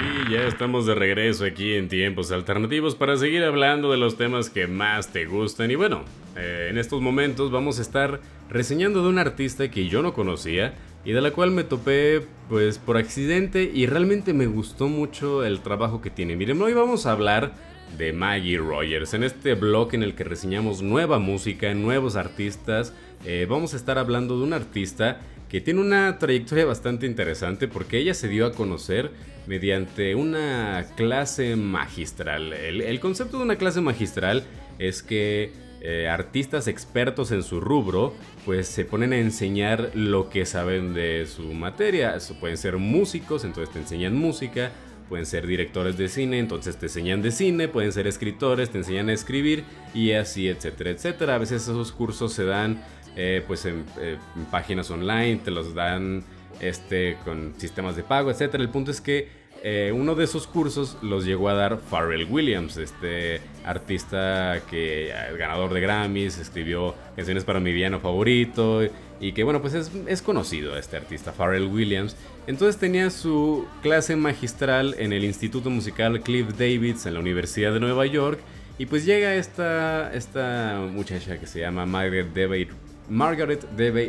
Y ya estamos de regreso aquí en Tiempos Alternativos para seguir hablando de los temas que más te gustan. Y bueno, eh, en estos momentos vamos a estar reseñando de un artista que yo no conocía y de la cual me topé pues por accidente y realmente me gustó mucho el trabajo que tiene. Miren, hoy vamos a hablar de Maggie Rogers. En este blog en el que reseñamos nueva música, nuevos artistas, eh, vamos a estar hablando de un artista que tiene una trayectoria bastante interesante porque ella se dio a conocer mediante una clase magistral. El, concepto de una clase magistral es que eh, artistas expertos en su rubro pues se ponen a enseñar lo que saben de su materia. Eso pueden ser músicos, entonces te enseñan música. Pueden ser directores de cine, entonces te enseñan de cine, pueden ser escritores, te enseñan a escribir y así, etcétera, etcétera. A veces esos cursos se dan eh, pues eh, en, páginas online, te los dan este, con sistemas de pago, etc. El punto es que eh, uno de esos cursos los llegó a dar Pharrell Williams, este artista que ganador de Grammys, escribió canciones para mi villano favorito y que bueno, pues es, es conocido este artista, Pharrell Williams. Entonces tenía su clase magistral en el Instituto Musical Cliff Davids en la Universidad de Nueva York y pues llega esta, esta muchacha que se llama Margaret Debate Margaret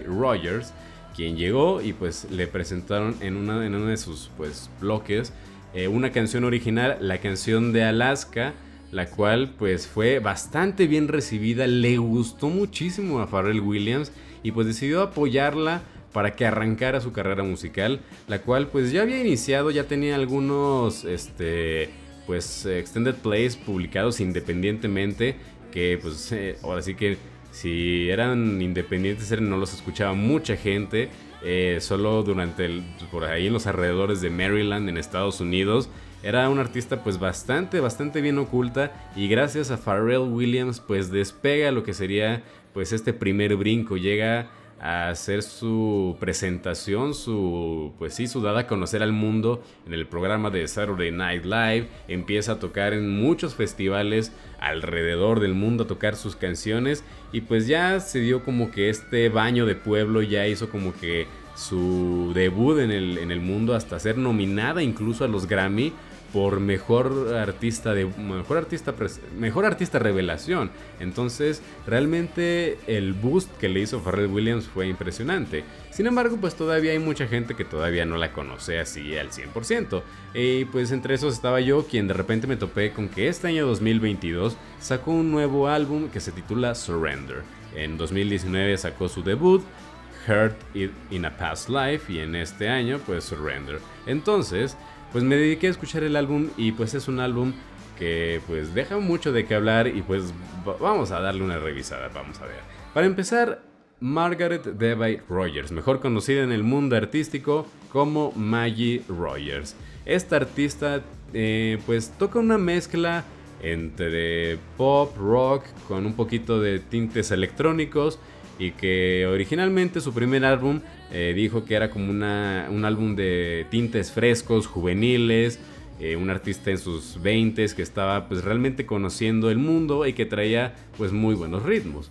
Rogers, quien llegó y pues le presentaron en, una, en uno de sus pues bloques eh, una canción original, la canción de Alaska, la cual pues fue bastante bien recibida, le gustó muchísimo a Pharrell Williams y pues decidió apoyarla para que arrancara su carrera musical, la cual pues ya había iniciado, ya tenía algunos este pues extended plays publicados independientemente que pues eh, ahora sí que si eran independientes no los escuchaba mucha gente. Eh, solo durante el, por ahí en los alrededores de Maryland en Estados Unidos era una artista pues bastante bastante bien oculta y gracias a Pharrell Williams pues despega lo que sería pues este primer brinco llega a hacer su presentación, su pues sí, su dada a conocer al mundo en el programa de Saturday Night Live, empieza a tocar en muchos festivales alrededor del mundo a tocar sus canciones. Y pues ya se dio como que este baño de pueblo ya hizo como que su debut en el, en el mundo hasta ser nominada incluso a los Grammy por mejor artista de mejor artista mejor artista revelación. Entonces, realmente el boost que le hizo Pharrell Williams fue impresionante. Sin embargo, pues todavía hay mucha gente que todavía no la conoce así al 100%. Y pues entre esos estaba yo, quien de repente me topé con que este año 2022 sacó un nuevo álbum que se titula Surrender. En 2019 sacó su debut, Hurt in a Past Life, y en este año pues Surrender. Entonces, pues me dediqué a escuchar el álbum y pues es un álbum que pues deja mucho de qué hablar y pues vamos a darle una revisada, vamos a ver. Para empezar, Margaret Debye Rogers, mejor conocida en el mundo artístico como Maggie Rogers. Esta artista eh, pues toca una mezcla entre pop, rock, con un poquito de tintes electrónicos y que originalmente su primer álbum eh, dijo que era como una, un álbum de tintes frescos, juveniles, eh, un artista en sus 20 que estaba pues realmente conociendo el mundo y que traía pues muy buenos ritmos.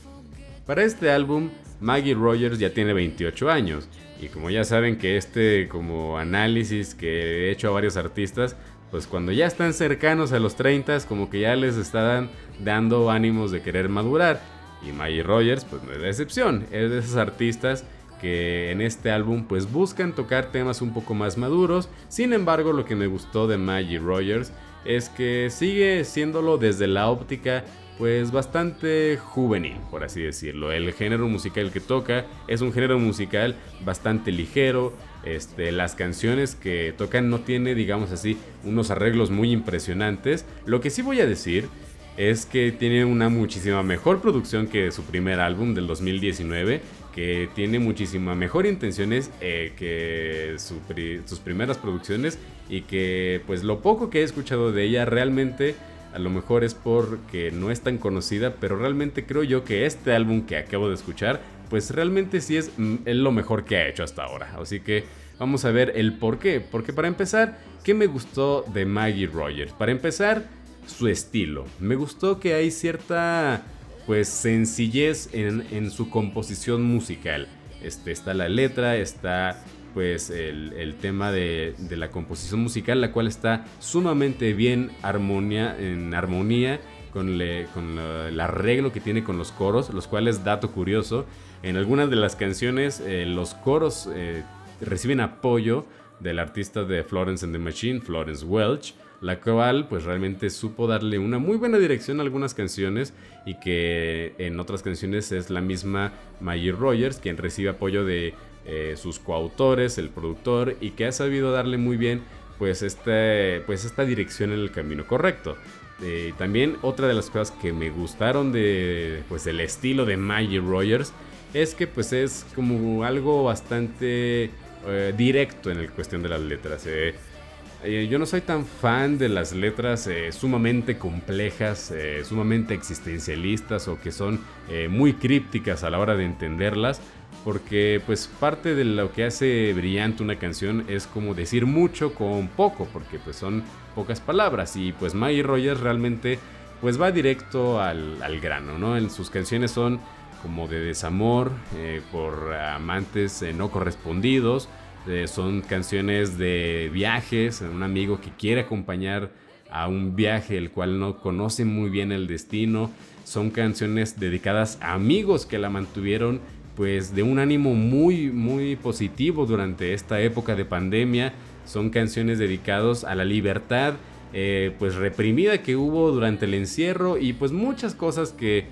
Para este álbum, Maggie Rogers ya tiene 28 años y como ya saben que este como análisis que he hecho a varios artistas, pues cuando ya están cercanos a los 30 como que ya les están dando ánimos de querer madurar. Y Maggie Rogers, pues no es la excepción, es de esos artistas que en este álbum pues buscan tocar temas un poco más maduros. Sin embargo, lo que me gustó de Maggie Rogers es que sigue siéndolo desde la óptica pues bastante juvenil, por así decirlo. El género musical que toca es un género musical bastante ligero. Este, las canciones que tocan no tiene, digamos así, unos arreglos muy impresionantes. Lo que sí voy a decir es que tiene una muchísima mejor producción que su primer álbum del 2019, que tiene muchísima mejor intenciones eh, que sus primeras producciones y que pues lo poco que he escuchado de ella realmente a lo mejor es porque no es tan conocida, pero realmente creo yo que este álbum que acabo de escuchar pues realmente sí es, mm, lo mejor que ha hecho hasta ahora. Así que vamos a ver el por qué. Porque para empezar, ¿qué me gustó de Maggie Rogers? Para empezar, su estilo. Me gustó que hay cierta pues sencillez en, su composición musical. Este, está la letra, está pues el, tema de, la composición musical, la cual está sumamente bien en armonía con, con el arreglo que tiene con los coros, los cuales, dato curioso, en algunas de las canciones eh, los coros eh, reciben apoyo del artista de Florence and the Machine, Florence Welch, la cual pues realmente supo darle una muy buena dirección a algunas canciones y que en otras canciones es la misma Maggie Rogers quien recibe apoyo de eh, sus coautores, el productor y que ha sabido darle muy bien pues, este, pues esta dirección en el camino correcto. Eh, también otra de las cosas que me gustaron de pues del estilo de Maggie Rogers es que pues es como algo bastante eh, directo en el cuestión de las letras. Eh, yo no soy tan fan de las letras eh, sumamente complejas, eh, sumamente existencialistas o que son muy crípticas a la hora de entenderlas, porque pues parte de lo que hace brillante una canción es como decir mucho con poco, porque pues son pocas palabras y pues Maggie Rogers realmente pues va directo al, al grano, ¿no? En sus canciones son como de desamor por amantes no correspondidos, son canciones de viajes, un amigo que quiere acompañar a un viaje el cual no conoce muy bien el destino. Son canciones dedicadas a amigos que la mantuvieron pues de un ánimo muy muy positivo durante esta época de pandemia. Son canciones dedicadas a la libertad eh, pues reprimida que hubo durante el encierro y pues muchas cosas que,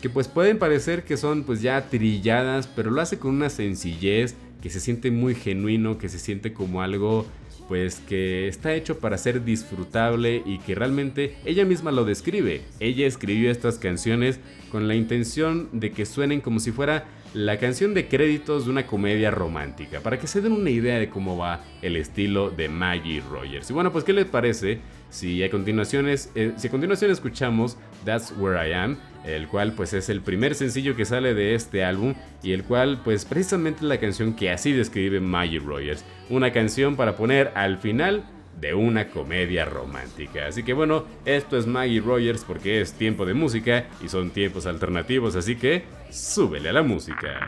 que pues pueden parecer que son pues ya trilladas, pero lo hace con una sencillez que se siente muy genuino, que se siente como algo pues que está hecho para ser disfrutable y que realmente ella misma lo describe. Ella escribió estas canciones con la intención de que suenen como si fuera la canción de créditos de una comedia romántica, para que se den una idea de cómo va el estilo de Maggie Rogers. Y bueno, pues ¿qué les parece si a continuación, eh, si a continuación escuchamos That's Where I Am? El cual pues es el primer sencillo que sale de este álbum y el cual pues precisamente es la canción que así describe Maggie Rogers, una canción para poner al final de una comedia romántica. Así que bueno, esto es Maggie Rogers porque es tiempo de música y son tiempos alternativos, así que súbele a la música.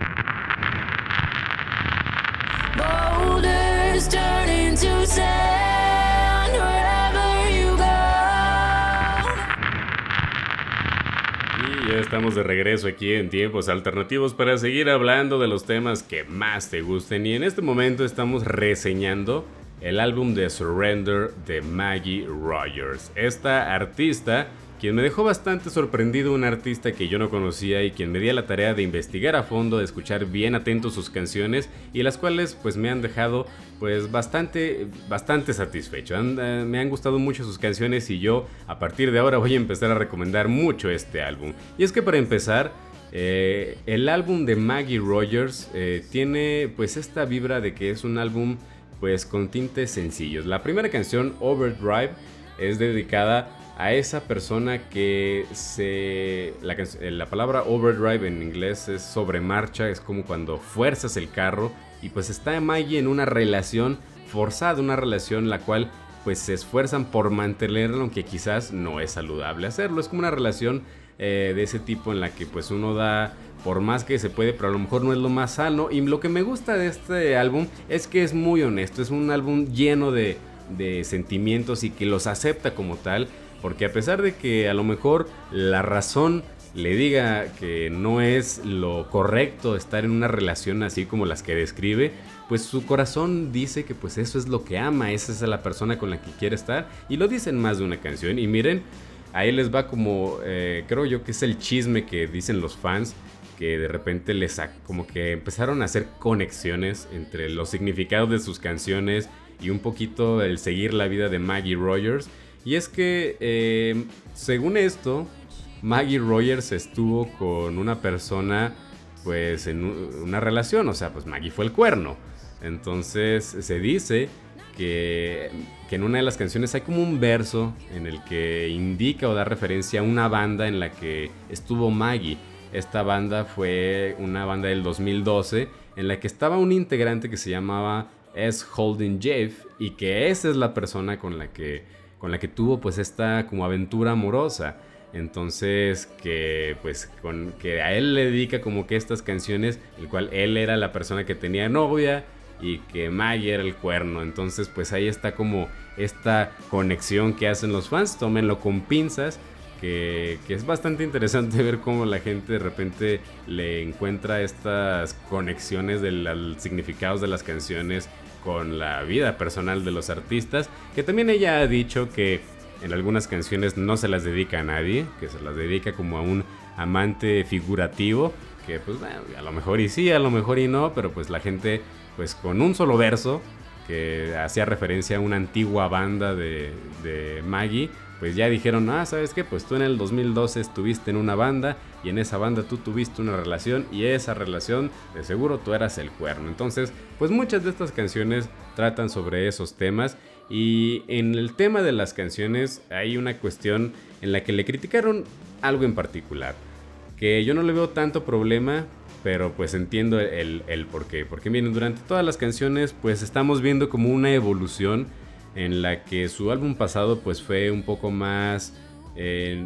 Estamos de regreso aquí en tiempos alternativos para seguir hablando de los temas que más te gusten. Y en este momento estamos reseñando el álbum de Surrender de Maggie Rogers. Esta artista quien me dejó bastante sorprendido, un artista que yo no conocía y quien me dio la tarea de investigar a fondo, de escuchar bien atento sus canciones y las cuales pues me han dejado pues bastante, bastante satisfecho. Eh, me han gustado mucho sus canciones y yo a partir de ahora voy a empezar a recomendar mucho este álbum. Y es que para empezar, eh, el álbum de Maggie Rogers eh, tiene pues esta vibra de que es un álbum pues con tintes sencillos. La primera canción, Overdrive, es dedicada a esa persona que se... La, la, palabra overdrive en inglés es sobre marcha, es como cuando fuerzas el carro y pues está Maggie en una relación forzada, una relación la cual pues se esfuerzan por mantenerlo aunque quizás no es saludable hacerlo, es como una relación eh, de ese tipo en la que pues uno da por más que se puede, pero a lo mejor no es lo más sano. Y lo que me gusta de este álbum es que es muy honesto, es un álbum lleno de, de sentimientos y que los acepta como tal porque a pesar de que a lo mejor la razón le diga que no es lo correcto estar en una relación así como las que describe, pues su corazón dice que pues eso es lo que ama, esa es la persona con la que quiere estar y lo dicen más de una canción. Y miren, ahí les va como, eh, creo yo que es el chisme que dicen los fans, que de repente les como que empezaron a hacer conexiones entre los significados de sus canciones y un poquito el seguir la vida de Maggie Rogers. Y es que, eh, según esto, Maggie Rogers estuvo con una persona, pues, en una relación. O sea, pues Maggie fue el cuerno. Entonces, se dice que, que, en una de las canciones hay como un verso en el que indica o da referencia a una banda en la que estuvo Maggie. Esta banda fue una banda del 2012 en la que estaba un integrante que se llamaba S. Holding Jeff y que esa es la persona con la que con la que tuvo pues esta como aventura amorosa. Entonces que pues con que a él le dedica como que estas canciones, el cual él era la persona que tenía novia y que Maggie era el cuerno. Entonces pues ahí está como esta conexión que hacen los fans, tómenlo con pinzas. Que, es bastante interesante ver cómo la gente de repente le encuentra estas conexiones de los significados de las canciones con la vida personal de los artistas, que también ella ha dicho que en algunas canciones no se las dedica a nadie, que se las dedica como a un amante figurativo, que pues bueno, a lo mejor y sí, a lo mejor y no, pero pues la gente pues con un solo verso que hacía referencia a una antigua banda de, Maggie, pues ya dijeron, ah, ¿sabes qué? Pues tú en el 2012 estuviste en una banda y en esa banda tú tuviste una relación y esa relación de seguro tú eras el cuerno. Entonces, pues muchas de estas canciones tratan sobre esos temas y en el tema de las canciones hay una cuestión en la que le criticaron algo en particular, que yo no le veo tanto problema, pero pues entiendo el, el por. Porque miren, durante todas las canciones pues estamos viendo como una evolución en la que su álbum pasado pues fue un poco más eh,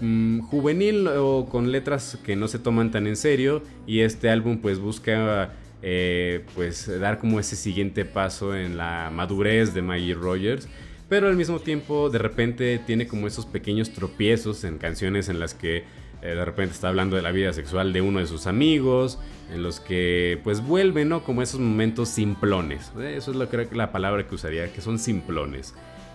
mm, juvenil o con letras que no se toman tan en serio y este álbum pues busca eh, pues dar como ese siguiente paso en la madurez de Maggie Rogers. Pero al mismo tiempo de repente tiene como esos pequeños tropiezos en canciones en las que eh, de repente está hablando de la vida sexual de uno de sus amigos, en los que pues vuelve, ¿no? Como esos momentos simplones. Eh, eso es lo que la palabra que usaría, que son simplones.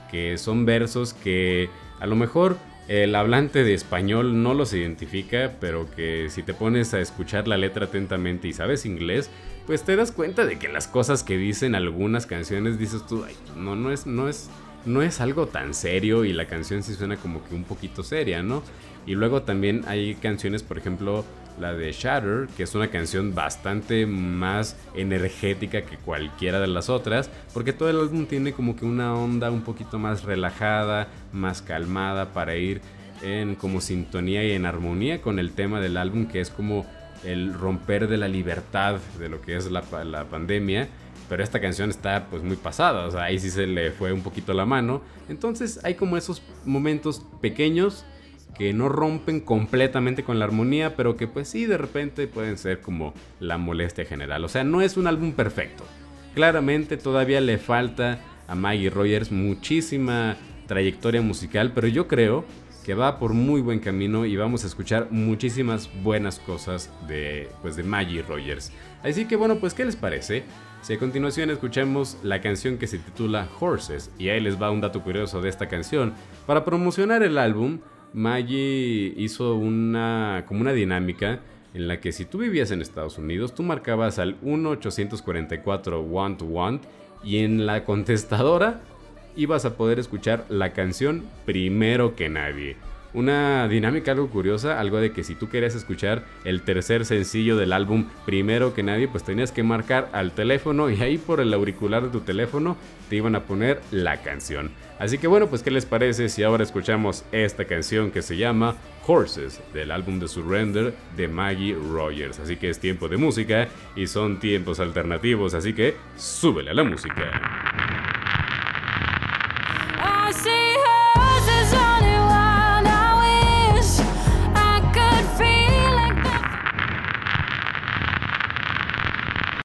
Que son versos que a lo mejor el hablante de español no los identifica, pero que si te pones a escuchar la letra atentamente y sabes inglés, pues te das cuenta de que las cosas que dicen algunas canciones dices tú, no, no es, no es, no es algo tan serio y la canción sí suena como que un poquito seria, ¿no? Y luego también hay canciones, por ejemplo, la de Shatter, que es una canción bastante más energética que cualquiera de las otras, porque todo el álbum tiene como que una onda un poquito más relajada, más calmada para ir en como sintonía y en armonía con el tema del álbum que es como el romper de la libertad de lo que es la, la pandemia. Pero esta canción está pues muy pasada, o sea, ahí sí se le fue un poquito la mano. Entonces hay como esos momentos pequeños que no rompen completamente con la armonía, pero que pues sí de repente pueden ser como la molestia general. O sea, no es un álbum perfecto. Claramente todavía le falta a Maggie Rogers muchísima trayectoria musical, pero yo creo que va por muy buen camino y vamos a escuchar muchísimas buenas cosas de, pues, de Maggie Rogers. Así que bueno, pues ¿qué les parece? Si a continuación escuchamos la canción que se titula Horses, y ahí les va un dato curioso de esta canción, para promocionar el álbum, Maggie hizo una, como una dinámica en la que si tú vivías en Estados Unidos, tú marcabas al 1-844 Want Want y en la contestadora ibas a poder escuchar la canción primero que nadie. Una dinámica algo curiosa, algo de que si tú querías escuchar el tercer sencillo del álbum primero que nadie, pues tenías que marcar al teléfono y ahí por el auricular de tu teléfono te iban a poner la canción. Así que bueno, pues ¿qué les parece si ahora escuchamos esta canción que se llama Horses del álbum de Surrender de Maggie Rogers? Así que es tiempo de música y son tiempos alternativos, así que súbele a la música. I see